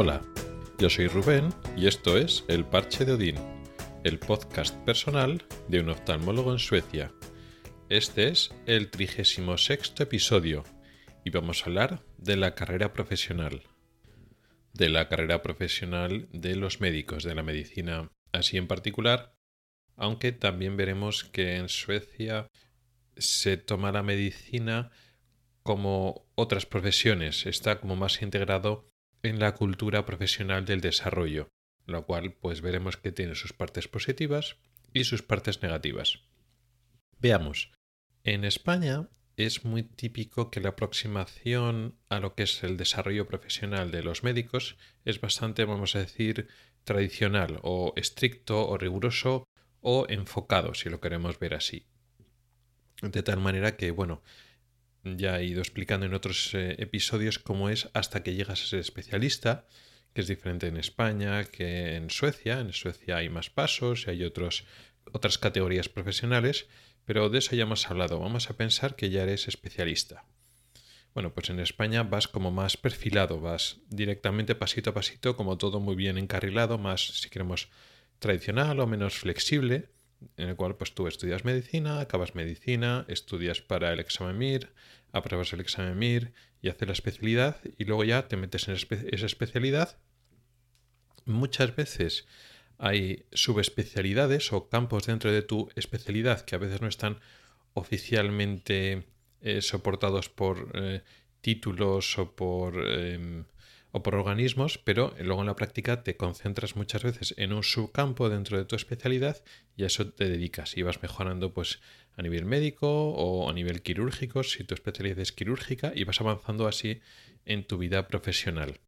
Hola, yo soy Rubén y esto es El Parche de Odín, el podcast personal de un oftalmólogo en Suecia. Este es el 36 episodio y vamos a hablar de la carrera profesional. De la carrera profesional de los médicos, de la medicina así en particular, aunque también veremos que en Suecia se toma la medicina como otras profesiones, está como más integrado en la cultura profesional del desarrollo, lo cual pues veremos que tiene sus partes positivas y sus partes negativas. Veamos, en España es muy típico que la aproximación a lo que es el desarrollo profesional de los médicos es bastante, vamos a decir, tradicional o estricto o riguroso o enfocado, si lo queremos ver así. De tal manera que, bueno, ya he ido explicando en otros eh, episodios cómo es hasta que llegas a ser especialista, que es diferente en España que en Suecia. En Suecia hay más pasos y hay otros, otras categorías profesionales, pero de eso ya hemos hablado. Vamos a pensar que ya eres especialista. Bueno, pues en España vas como más perfilado, vas directamente pasito a pasito, como todo muy bien encarrilado, más, si queremos, tradicional o menos flexible en el cual pues tú estudias medicina, acabas medicina, estudias para el examen MIR, apruebas el examen MIR y haces la especialidad y luego ya te metes en esa especialidad. Muchas veces hay subespecialidades o campos dentro de tu especialidad que a veces no están oficialmente eh, soportados por eh, títulos o por em, o por organismos, pero luego en la práctica te concentras muchas veces en un subcampo dentro de tu especialidad y a eso te dedicas y vas mejorando pues a nivel médico o a nivel quirúrgico si tu especialidad es quirúrgica y vas avanzando así en tu vida profesional.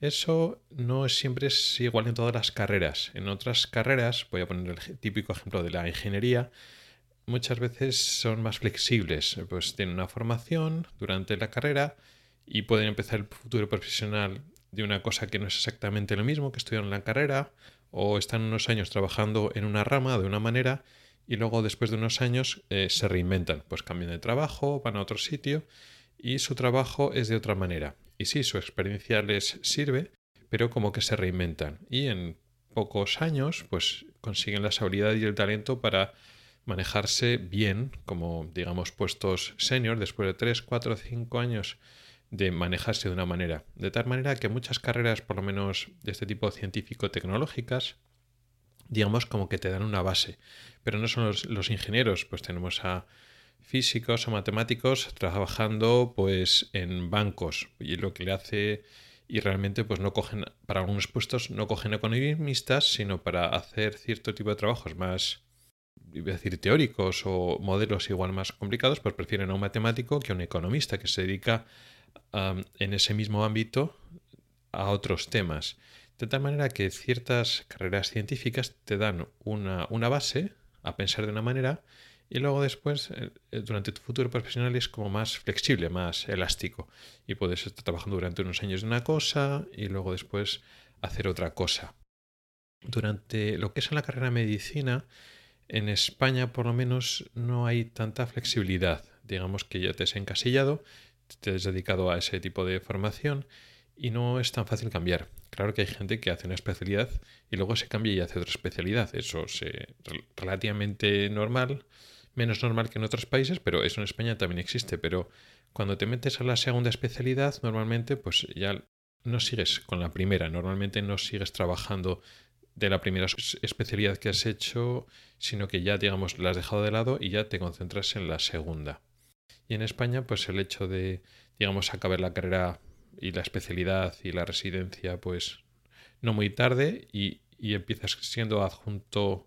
Eso no siempre es igual en todas las carreras. En otras carreras, voy a poner el típico ejemplo de la ingeniería, muchas veces son más flexibles. Pues tienen una formación durante la carrera, y pueden empezar el futuro profesional de una cosa que no es exactamente lo mismo que estudiaron en la carrera o están unos años trabajando en una rama de una manera y luego después de unos años eh, se reinventan, pues cambian de trabajo, van a otro sitio y su trabajo es de otra manera. Y sí, su experiencia les sirve, pero como que se reinventan y en pocos años pues consiguen las habilidades y el talento para manejarse bien como digamos puestos senior después de 3, 4, 5 años de manejarse de una manera. De tal manera que muchas carreras, por lo menos de este tipo científico-tecnológicas, digamos como que te dan una base. Pero no son los, ingenieros, pues tenemos a físicos o matemáticos trabajando pues en bancos y lo que le hace y realmente pues no cogen para algunos puestos no cogen economistas sino para hacer cierto tipo de trabajos más iba a decir teóricos o modelos igual más complicados pues prefieren a un matemático que a un economista que se dedica en ese mismo ámbito a otros temas. De tal manera que ciertas carreras científicas te dan una, una base a pensar de una manera y luego después, eh, eh, durante tu futuro profesional, es como más flexible, más elástico. Y puedes estar trabajando durante unos años de una cosa y luego después hacer otra cosa. Durante lo que es en la carrera de medicina, en España por lo menos no hay tanta flexibilidad. Digamos que ya te has encasillado te has dedicado a ese tipo de formación y no es tan fácil cambiar. Claro que hay gente que hace una especialidad y luego se cambia y hace otra especialidad. Eso es relativamente normal, menos normal que en otros países, pero eso en España también existe. Pero cuando te metes a la segunda especialidad, normalmente pues ya no sigues con la primera, normalmente no sigues trabajando de la primera especialidad que has hecho, sino que ya digamos la has dejado de lado y ya te concentras en la segunda. Y en España, pues el hecho de, digamos, acabar la carrera y la especialidad y la residencia, pues no muy tarde y, empiezas siendo adjunto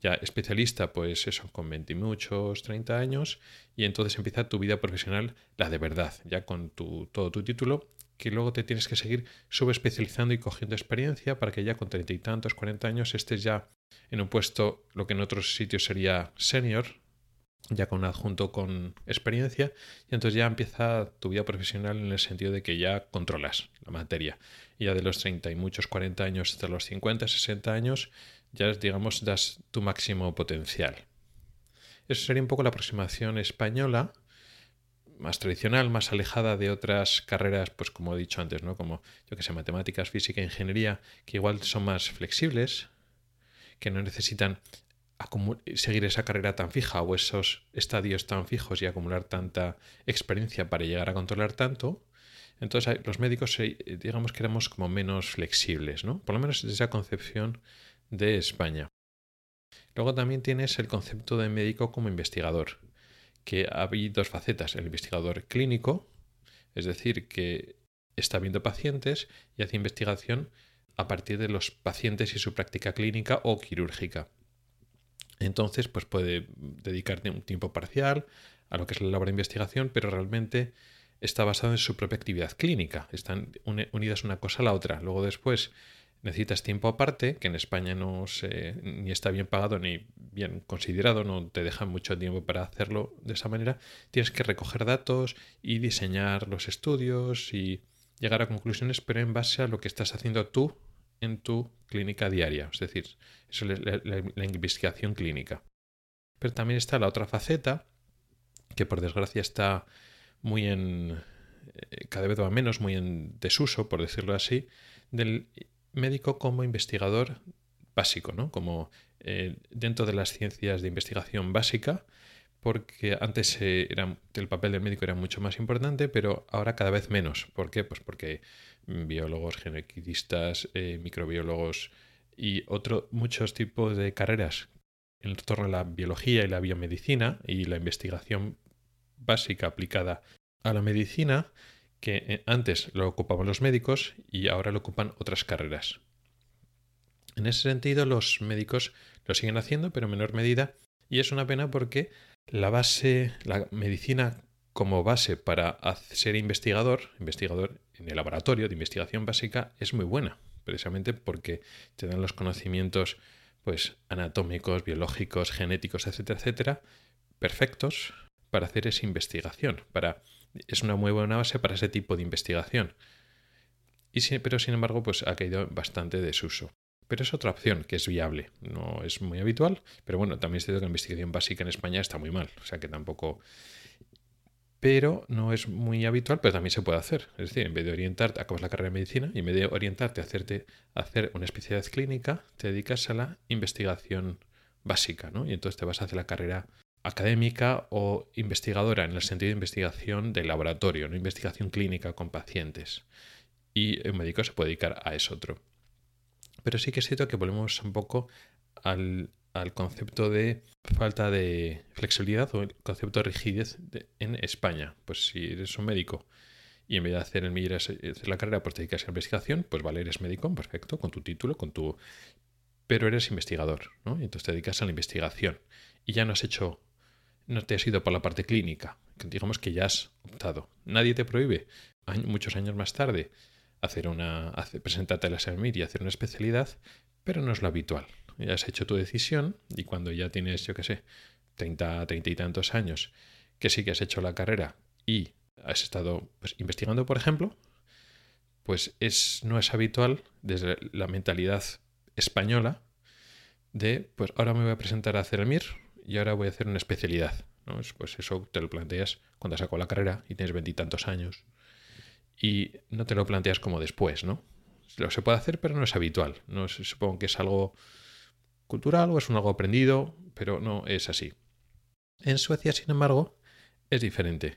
ya especialista, pues eso, con 20 y muchos, 30 años, y entonces empieza tu vida profesional, la de verdad, ya con tu, todo tu título, que luego te tienes que seguir subespecializando y cogiendo experiencia para que ya con treinta y tantos, 40 años estés ya en un puesto, lo que en otros sitios sería senior, ya con adjunto con experiencia, y entonces ya empieza tu vida profesional en el sentido de que ya controlas la materia. Y ya de los 30 y muchos 40 años hasta los 50, 60 años, ya digamos das tu máximo potencial. Eso sería un poco la aproximación española. más tradicional, más alejada de otras carreras, pues como he dicho antes, ¿no? Como, yo que sé, matemáticas, física, ingeniería, que igual son más flexibles, que no necesitan seguir esa carrera tan fija o esos estadios tan fijos y acumular tanta experiencia para llegar a controlar tanto. Entonces los médicos, digamos que éramos como menos flexibles, ¿no? Por lo menos desde esa concepción de España. Luego también tienes el concepto de médico como investigador que hay dos facetas. El investigador clínico, es decir, que está viendo pacientes y hace investigación a partir de los pacientes y su práctica clínica o quirúrgica. Entonces, pues puede dedicarte un tiempo parcial a lo que es la labor de investigación, pero realmente está basado en su propia actividad clínica. Están unidas una cosa a la otra. Luego después necesitas tiempo aparte, que en España no se, ni está bien pagado ni bien considerado, no te dejan mucho tiempo para hacerlo de esa manera. Tienes que recoger datos y diseñar los estudios y llegar a conclusiones, pero en base a lo que estás haciendo tú en tu clínica diaria, es decir, es la, investigación clínica. Pero también está la otra faceta, que por desgracia está muy en, eh, cada vez va menos, muy en desuso, por decirlo así, del médico como investigador básico, ¿no? Como eh, dentro de las ciencias de investigación básica, porque antes era, el papel del médico era mucho más importante, pero ahora cada vez menos. ¿Por qué? Pues porque biólogos, genetistas, eh, microbiólogos y otros muchos tipos de carreras en torno a la biología y la biomedicina y la investigación básica aplicada a la medicina que eh, antes lo ocupaban los médicos y ahora lo ocupan otras carreras. En ese sentido, los médicos lo siguen haciendo, pero en menor medida, y es una pena porque la base, la medicina como base para ser investigador, investigador en el laboratorio de investigación básica, es muy buena, precisamente porque te dan los conocimientos pues anatómicos, biológicos, genéticos, etcétera, etcétera, perfectos para hacer esa investigación, para es una muy buena base para ese tipo de investigación. Y pero sin embargo, pues ha caído bastante desuso. Pero es otra opción que es viable. No es muy habitual, pero bueno, también es cierto que la investigación básica en España está muy mal. O sea que tampoco. Pero no es muy habitual, pero también se puede hacer. Es decir, en vez de orientarte, acabas la carrera de medicina y en vez de orientarte a hacerte hacer una especialidad clínica, te dedicas a la investigación básica, ¿no? Y entonces te vas a hacer la carrera académica o investigadora en el sentido de investigación de laboratorio, no investigación clínica con pacientes. Y un médico se puede dedicar a eso otro. Pero sí que es cierto que volvemos un poco al, concepto de falta de flexibilidad o el concepto de rigidez en España. Pues si eres un médico y en vez de hacer, el, hacer la carrera, pues te dedicas a la investigación, pues vale, eres médico, perfecto, con tu título, con tu... Pero eres investigador, ¿no? Y entonces te dedicas a la investigación. Y ya no has hecho no te has ido por la parte clínica, digamos que ya has optado. Nadie te prohíbe, muchos años más tarde, hacer una, presentarte a la SEMIR y hacer una especialidad, pero no es lo habitual. Ya has hecho tu decisión y cuando ya tienes, yo qué sé, 30, 30 y tantos años, que sí que has hecho la carrera y has estado pues, investigando, por ejemplo, pues es, no es habitual desde la mentalidad española de, pues ahora me voy a presentar a hacer el MIR y ahora voy a hacer una especialidad. ¿no? Pues eso te lo planteas cuando has sacado la carrera y tienes veintitantos años. Y no te lo planteas como después, ¿no? Lo se puede hacer, pero no es habitual. No supongo que es algo cultural o es un algo aprendido, pero no es así. En Suecia, sin embargo, es diferente.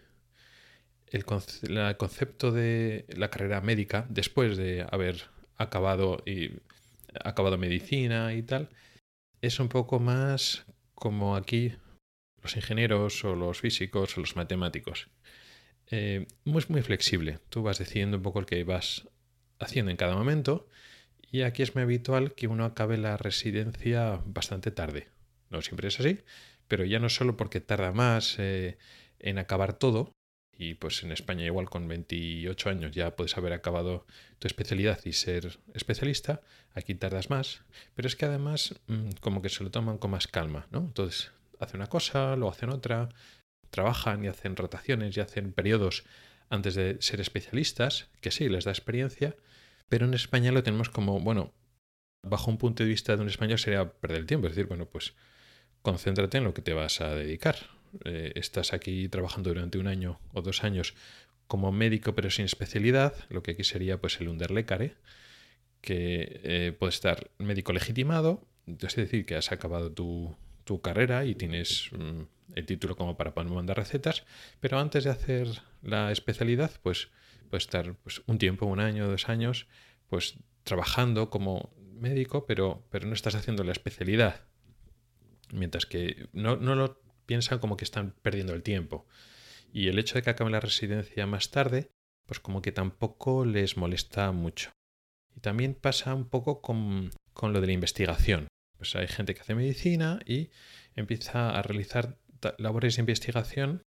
El, concepto de la carrera médica, después de haber acabado y acabado medicina y tal, es un poco más como aquí los ingenieros o los físicos o los matemáticos. Eh, muy, muy flexible. Tú vas decidiendo un poco el que vas haciendo en cada momento y aquí es muy habitual que uno acabe la residencia bastante tarde. No siempre es así, pero ya no solo porque tarda más eh, en acabar todo, y pues en España igual con 28 años ya puedes haber acabado tu especialidad y ser especialista, aquí tardas más, pero es que además mm, como que se lo toman con más calma, ¿no? Entonces hacen una cosa, luego hacen otra, trabajan y hacen rotaciones y hacen periodos antes de ser especialistas, que sí, les da experiencia, pero en España lo tenemos como, bueno, bajo un punto de vista de un español sería perder el tiempo, es decir, bueno, pues concéntrate en lo que te vas a dedicar, eh, estás aquí trabajando durante un año o dos años como médico pero sin especialidad, lo que aquí sería pues el underlecare, que eh, puedes estar médico legitimado, es decir, que has acabado tu, tu carrera y tienes mm, el título como para poder mandar recetas, pero antes de hacer la especialidad, pues puedes estar pues, un tiempo, un año, dos años, pues trabajando como médico, pero, pero no estás haciendo la especialidad. Mientras que no, no lo piensan como que están perdiendo el tiempo. Y el hecho de que acaben la residencia más tarde, pues como que tampoco les molesta mucho. Y también pasa un poco con, con lo de la investigación. Pues hay gente que hace medicina y empieza a realizar labores de investigación,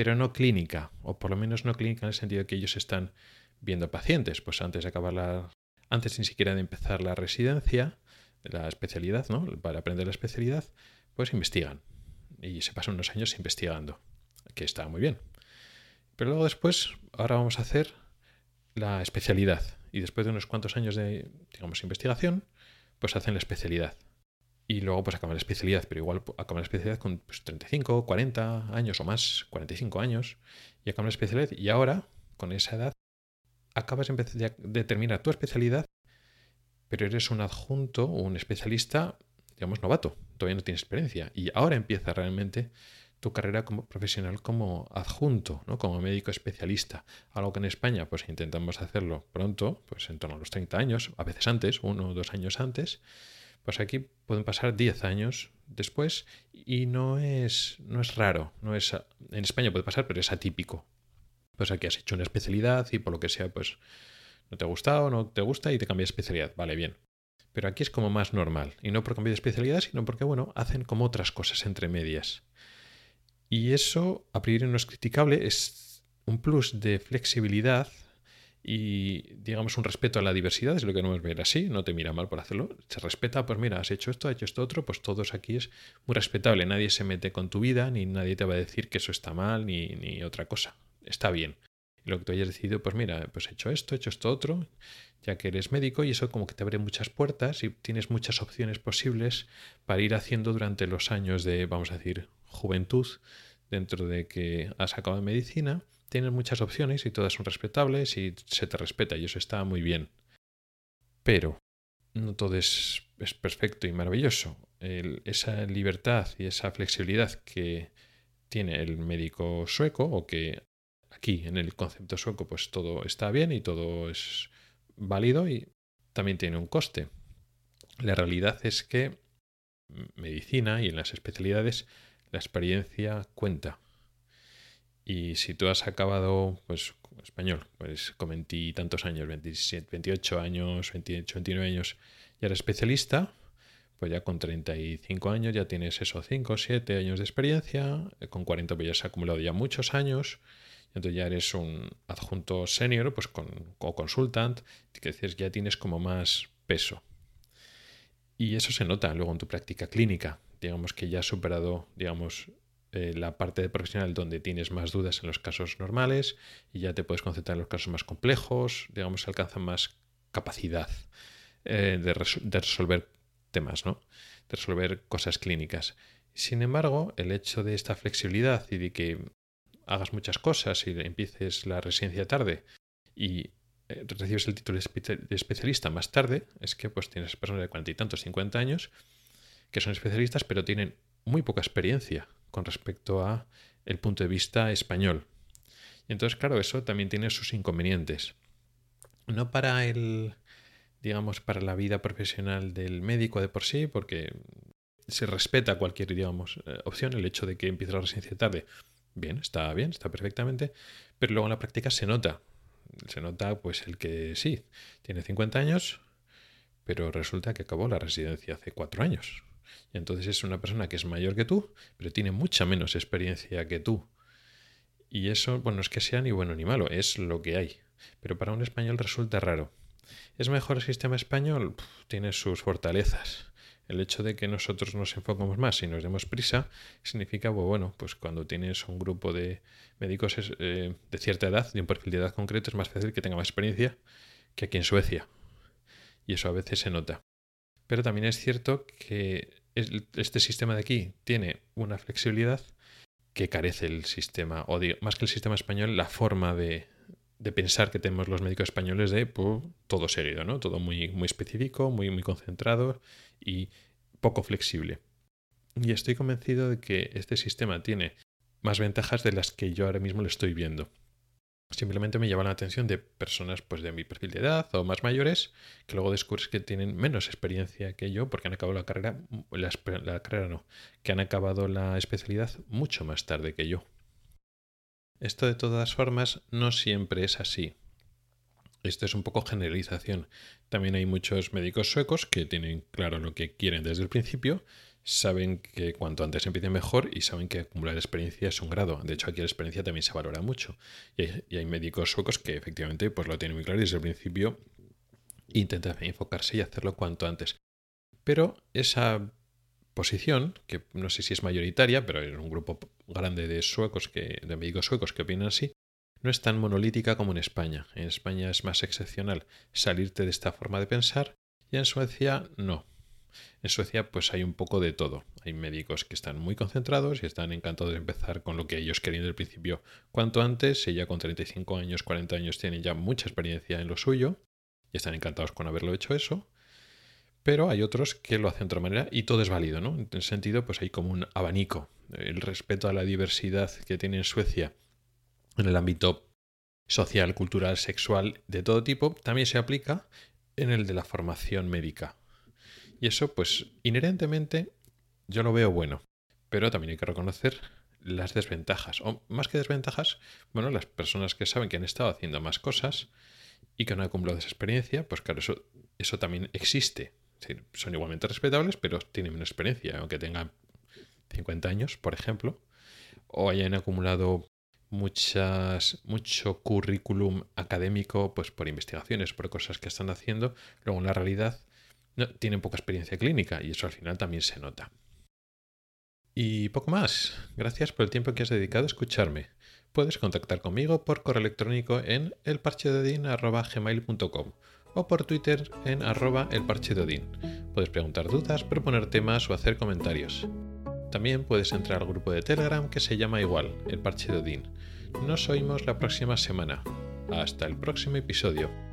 pero no clínica, o por lo menos no clínica en el sentido de que ellos están viendo pacientes. Pues antes de acabar la, antes ni siquiera de empezar la residencia, la especialidad, ¿no? Para aprender la especialidad, pues investigan. Y se pasan unos años investigando, que está muy bien. Pero luego después, ahora vamos a hacer la especialidad. Y después de unos cuantos años de, digamos, investigación, pues hacen la especialidad. Y luego pues acaban la especialidad, pero igual acaban la especialidad con 35, pues, 40 años o más, 45 años, y acaban la especialidad. Y ahora, con esa edad, acabas de terminar tu especialidad, pero eres un adjunto o un especialista, digamos, novato, todavía no tienes experiencia. Y ahora empieza realmente tu carrera como profesional como adjunto, ¿no? como médico especialista. Algo que en España pues intentamos hacerlo pronto, pues en torno a los 30 años, a veces antes, uno o dos años antes. Pues aquí pueden pasar 10 años después y no es, no es raro. No es, en España puede pasar, pero es atípico pues aquí has hecho una especialidad y por lo que sea, pues no te ha gustado, no te gusta y te cambia de especialidad. Vale, bien. Pero aquí es como más normal. Y no por cambiar de especialidad, sino porque, bueno, hacen como otras cosas entre medias. Y eso, a priori, no es criticable, es un plus de flexibilidad y, digamos, un respeto a la diversidad, es lo que no es ver así, no te mira mal por hacerlo. Se respeta, pues mira, has hecho esto, has hecho esto otro, pues todos aquí es muy respetable. Nadie se mete con tu vida, ni nadie te va a decir que eso está mal, ni, ni otra cosa está bien. Y lo que tú hayas decidido, pues mira, pues he hecho esto, he hecho esto otro, ya que eres médico y eso como que te abre muchas puertas y tienes muchas opciones posibles para ir haciendo durante los años de, vamos a decir, juventud, dentro de que has acabado medicina, tienes muchas opciones y todas son respetables y se te respeta y eso está muy bien. Pero no todo es, perfecto y maravilloso. esa libertad y esa flexibilidad que tiene el médico sueco o que Aquí, en el concepto sueco, pues todo está bien y todo es válido y también tiene un coste. La realidad es que medicina y en las especialidades la experiencia cuenta. Y si tú has acabado, pues, español, pues con tantos años, 27, 28 años, 28, 29 años, ya eres especialista, pues ya con 35 años ya tienes eso, 5, 7 años de experiencia, con 40 pues ya has acumulado ya muchos años, entonces ya eres un adjunto senior pues con, o consultant, que dices, ya tienes como más peso. Y eso se nota luego en tu práctica clínica. Digamos que ya has superado, digamos, eh, la parte de profesional donde tienes más dudas en los casos normales y ya te puedes concentrar en los casos más complejos, digamos, alcanza más capacidad eh, de, resolver temas, ¿no? De resolver cosas clínicas. Sin embargo, el hecho de esta flexibilidad y de que hagas muchas cosas y empieces la residencia tarde y eh, recibes el título de especialista más tarde, es que pues tienes personas de cuarenta y tantos, cincuenta años que son especialistas pero tienen muy poca experiencia con respecto a el punto de vista español. Y entonces, claro, eso también tiene sus inconvenientes. No para el, digamos, para la vida profesional del médico de por sí, porque se respeta cualquier, digamos, eh, opción, el hecho de que empiece la residencia tarde bien, está bien, está perfectamente, pero luego en la práctica se nota. Se nota pues el que sí, tiene 50 años, pero resulta que acabó la residencia hace cuatro años. Y entonces es una persona que es mayor que tú, pero tiene mucha menos experiencia que tú. Y eso, bueno, no es que sea ni bueno ni malo, es lo que hay. Pero para un español resulta raro. ¿Es mejor el sistema español? tiene sus fortalezas el hecho de que nosotros nos enfocamos más y nos demos prisa significa, pues bueno, pues cuando tienes un grupo de médicos eh, de cierta edad, de un perfil de edad concreto, es más fácil que tenga más experiencia que aquí en Suecia. Y eso a veces se nota. Pero también es cierto que este sistema de aquí tiene una flexibilidad que carece el sistema, o más que el sistema español, la forma de, pensar que tenemos los médicos españoles de todo seguido, ¿no? Todo muy, muy específico, muy, muy concentrado y poco flexible. Y estoy convencido de que este sistema tiene más ventajas de las que yo ahora mismo le estoy viendo. Simplemente me llama la atención de personas pues de mi perfil de edad o más mayores que luego descubres que tienen menos experiencia que yo porque han acabado la carrera, la, la carrera no, que han acabado la especialidad mucho más tarde que yo. Esto de todas formas no siempre es así. Esto es un poco generalización. También hay muchos médicos suecos que tienen claro lo que quieren desde el principio, saben que cuanto antes empiecen mejor y saben que acumular experiencia es un grado. De hecho, aquí la experiencia también se valora mucho. Y hay, médicos suecos que efectivamente pues, lo tienen muy claro y desde el principio intentan enfocarse y hacerlo cuanto antes. Pero esa posición, que no sé si es mayoritaria, pero es un grupo grande de suecos que, de médicos suecos que opinan así, no es tan monolítica como en España. En España es más excepcional salirte de esta forma de pensar y en Suecia no. En Suecia pues hay un poco de todo. Hay médicos que están muy concentrados y están encantados de empezar con lo que ellos querían del principio cuanto antes, si ya con 35 años, 40 años tienen ya mucha experiencia en lo suyo y están encantados con haberlo hecho eso. Pero hay otros que lo hacen de otra manera y todo es válido, ¿no? En ese sentido, pues hay como un abanico. El respeto a la diversidad que tiene en Suecia en el ámbito social, cultural, sexual, de todo tipo, también se aplica en el de la formación médica. Y eso, pues, inherentemente, yo lo veo bueno. Pero también hay que reconocer las desventajas. O más que desventajas, bueno, las personas que saben que han estado haciendo más cosas y que no han acumulado esa experiencia, pues claro, eso, eso también existe son igualmente respetables, pero tienen menos experiencia, aunque tengan 50 años, por ejemplo, o hayan acumulado muchas, mucho currículum académico pues por investigaciones, por cosas que están haciendo, luego en la realidad tienen poca experiencia clínica y eso al final también se nota. Y poco más. Gracias por el tiempo que has dedicado a escucharme. Puedes contactar conmigo por correo electrónico en elparchededin.gmail.com o por Twitter en arroba elparchedodin. Puedes preguntar dudas, proponer temas o hacer comentarios. También puedes entrar al grupo de Telegram que se llama igual, el parche de. Nos oímos la próxima semana. Hasta el próximo episodio.